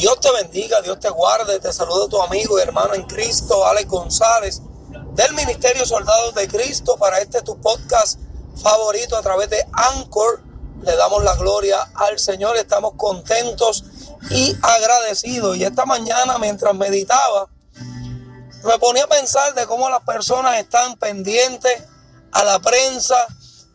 Dios te bendiga, Dios te guarde. Te saludo tu amigo y hermano en Cristo, Alex González, del Ministerio Soldados de Cristo, para este tu podcast favorito a través de Anchor. Le damos la gloria al Señor, estamos contentos y agradecidos. Y esta mañana, mientras meditaba, me ponía a pensar de cómo las personas están pendientes a la prensa,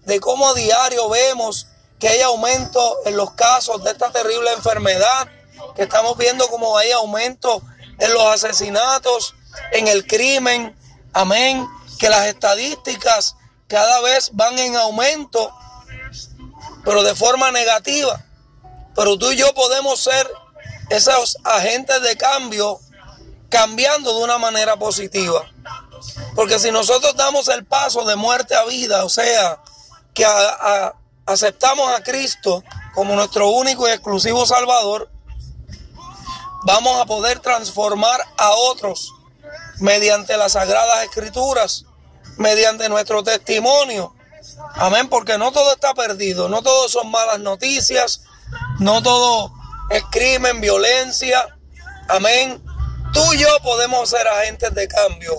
de cómo a diario vemos que hay aumento en los casos de esta terrible enfermedad que estamos viendo como hay aumento en los asesinatos, en el crimen, amén, que las estadísticas cada vez van en aumento, pero de forma negativa. Pero tú y yo podemos ser esos agentes de cambio cambiando de una manera positiva. Porque si nosotros damos el paso de muerte a vida, o sea, que aceptamos a Cristo como nuestro único y exclusivo Salvador, vamos a poder transformar a otros mediante las sagradas escrituras, mediante nuestro testimonio. Amén, porque no todo está perdido, no todo son malas noticias, no todo es crimen, violencia. Amén. Tú y yo podemos ser agentes de cambio.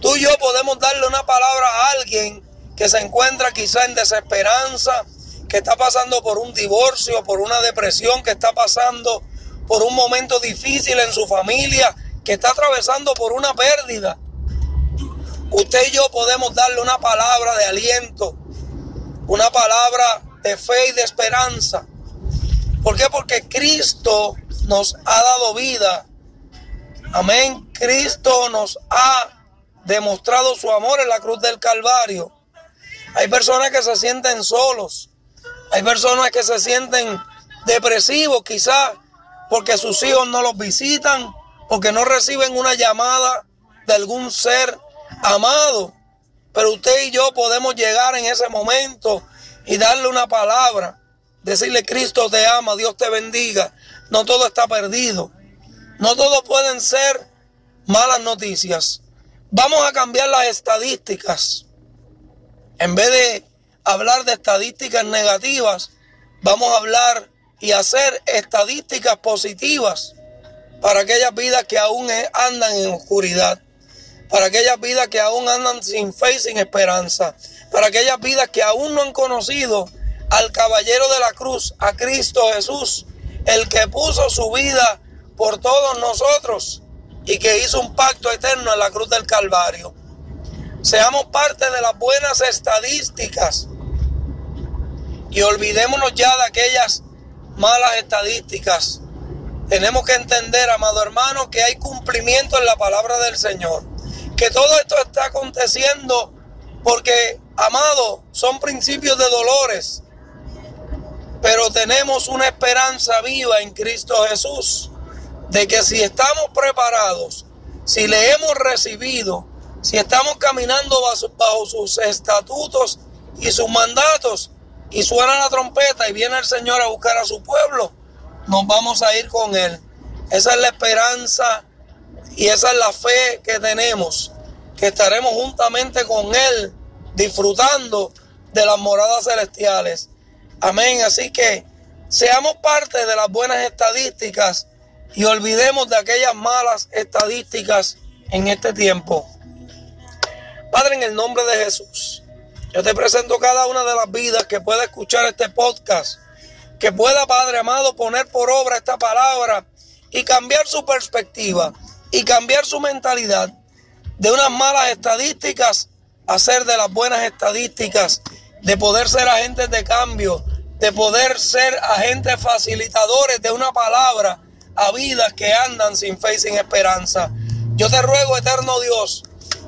Tú y yo podemos darle una palabra a alguien que se encuentra quizá en desesperanza, que está pasando por un divorcio, por una depresión, que está pasando por un momento difícil en su familia, que está atravesando por una pérdida. Usted y yo podemos darle una palabra de aliento, una palabra de fe y de esperanza. ¿Por qué? Porque Cristo nos ha dado vida. Amén. Cristo nos ha demostrado su amor en la cruz del Calvario. Hay personas que se sienten solos. Hay personas que se sienten depresivos quizás porque sus hijos no los visitan, porque no reciben una llamada de algún ser amado. Pero usted y yo podemos llegar en ese momento y darle una palabra, decirle Cristo te ama, Dios te bendiga. No todo está perdido. No todo pueden ser malas noticias. Vamos a cambiar las estadísticas. En vez de hablar de estadísticas negativas, vamos a hablar y hacer estadísticas positivas para aquellas vidas que aún andan en oscuridad, para aquellas vidas que aún andan sin fe y sin esperanza, para aquellas vidas que aún no han conocido al caballero de la cruz, a Cristo Jesús, el que puso su vida por todos nosotros y que hizo un pacto eterno en la cruz del Calvario. Seamos parte de las buenas estadísticas y olvidémonos ya de aquellas malas estadísticas. Tenemos que entender, amado hermano, que hay cumplimiento en la palabra del Señor. Que todo esto está aconteciendo porque, amado, son principios de dolores. Pero tenemos una esperanza viva en Cristo Jesús. De que si estamos preparados, si le hemos recibido, si estamos caminando bajo, sus estatutos y sus mandatos, y suena la trompeta y viene el Señor a buscar a su pueblo, nos vamos a ir con Él. Esa es la esperanza y esa es la fe que tenemos, que estaremos juntamente con Él disfrutando de las moradas celestiales. Amén. Así que seamos parte de las buenas estadísticas y olvidemos de aquellas malas estadísticas en este tiempo. Padre, en el nombre de Jesús. Yo te presento cada una de las vidas que pueda escuchar este podcast, que pueda, Padre amado, poner por obra esta palabra y cambiar su perspectiva y cambiar su mentalidad de unas malas estadísticas a ser de las buenas estadísticas, de poder ser agentes de cambio, de poder ser agentes facilitadores de una palabra a vidas que andan sin fe y sin esperanza. Yo te ruego, eterno Dios,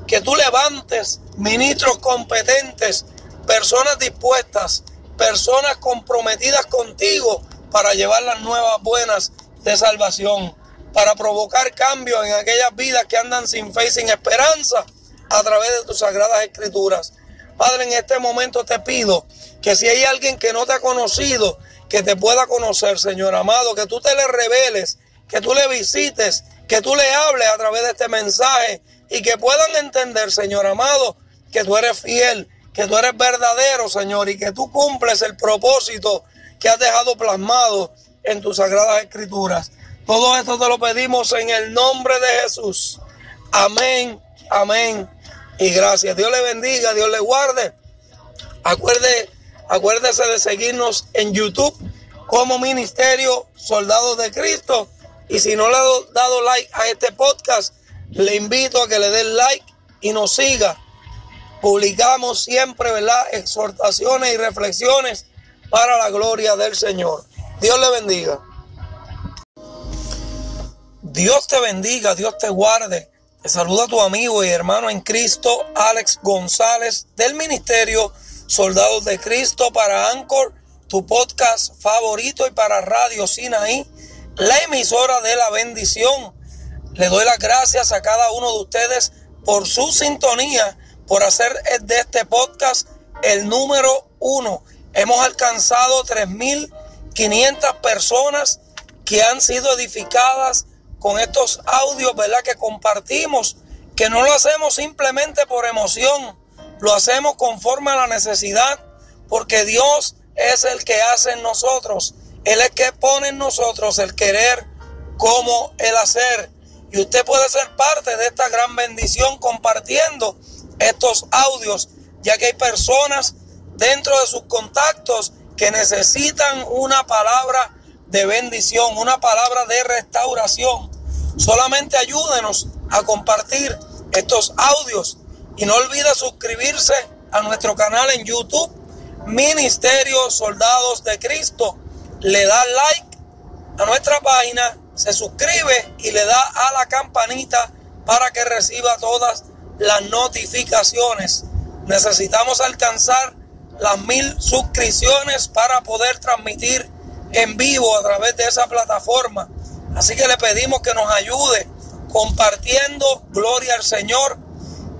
que tú levantes ministros competentes, personas dispuestas, personas comprometidas contigo para llevar las nuevas buenas de salvación, para provocar cambios en aquellas vidas que andan sin fe y sin esperanza a través de tus sagradas escrituras. Padre, en este momento te pido que si hay alguien que no te ha conocido, que te pueda conocer, Señor amado, que tú te le reveles, que tú le visites, que tú le hables a través de este mensaje y que puedan entender, Señor amado, que tú eres fiel, que tú eres verdadero, Señor, y que tú cumples el propósito que has dejado plasmado en tus sagradas escrituras. Todo esto te lo pedimos en el nombre de Jesús. Amén, amén y gracias. Dios le bendiga, Dios le guarde. Acuerde, acuérdese de seguirnos en YouTube como Ministerio Soldados de Cristo. Y si no le ha dado like a este podcast, le invito a que le dé like y nos siga. Publicamos siempre, ¿verdad? Exhortaciones y reflexiones para la gloria del Señor. Dios le bendiga. Dios te bendiga, Dios te guarde. Te saluda tu amigo y hermano en Cristo, Alex González, del Ministerio Soldados de Cristo para Anchor, tu podcast favorito y para Radio Sinaí, la emisora de la bendición. Le doy las gracias a cada uno de ustedes por su sintonía, por hacer de este podcast el número uno. Hemos alcanzado 3.500 personas que han sido edificadas con estos audios, ¿verdad? Que compartimos, que no lo hacemos simplemente por emoción, lo hacemos conforme a la necesidad, porque Dios es el que hace en nosotros, Él es que pone en nosotros el querer como el hacer. Y usted puede ser parte de esta gran bendición compartiendo estos audios, ya que hay personas dentro de sus contactos que necesitan una palabra de bendición, una palabra de restauración. Solamente ayúdenos a compartir estos audios y no olvide suscribirse a nuestro canal en YouTube, Ministerio Soldados de Cristo. Le da like a nuestra página, se suscribe y le da a la campanita para que reciba todas las notificaciones. Necesitamos alcanzar las mil suscripciones para poder transmitir en vivo a través de esa plataforma. Así que le pedimos que nos ayude compartiendo, gloria al Señor,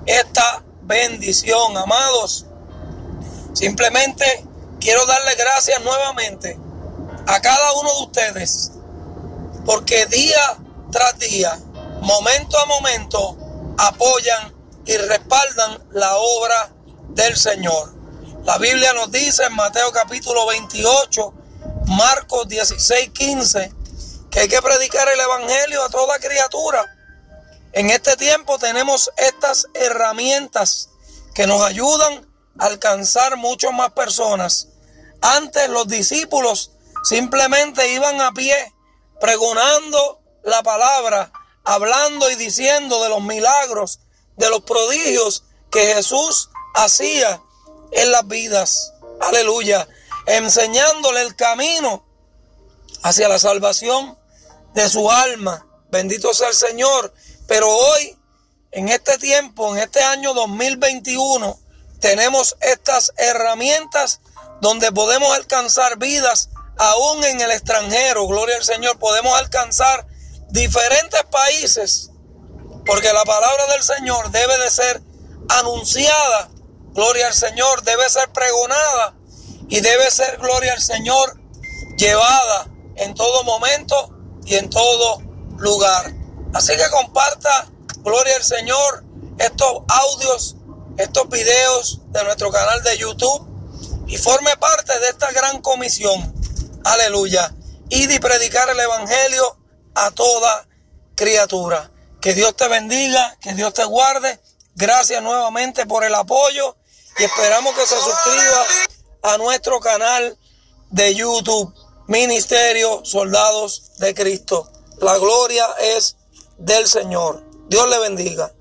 esta bendición, amados. Simplemente quiero darle gracias nuevamente a cada uno de ustedes, porque día tras día, momento a momento, apoyan y respaldan la obra del Señor. La Biblia nos dice en Mateo capítulo 28, Marcos 16, 15, que hay que predicar el Evangelio a toda criatura. En este tiempo tenemos estas herramientas que nos ayudan a alcanzar muchas más personas. Antes los discípulos simplemente iban a pie pregonando la palabra, hablando y diciendo de los milagros, de los prodigios que Jesús hacía en las vidas. Aleluya enseñándole el camino hacia la salvación de su alma. Bendito sea el Señor. Pero hoy, en este tiempo, en este año 2021, tenemos estas herramientas donde podemos alcanzar vidas aún en el extranjero. Gloria al Señor. Podemos alcanzar diferentes países porque la palabra del Señor debe de ser anunciada. Gloria al Señor. Debe ser pregonada y debe ser gloria al Señor llevada en todo momento y en todo lugar. Así que comparta, gloria al Señor, estos audios, estos videos de nuestro canal de YouTube y forme parte de esta gran comisión. Aleluya. Y de predicar el Evangelio a toda criatura. Que Dios te bendiga, que Dios te guarde. Gracias nuevamente por el apoyo y esperamos que se suscriba a nuestro canal de YouTube, Ministerio Soldados de Cristo. La gloria es del Señor. Dios le bendiga.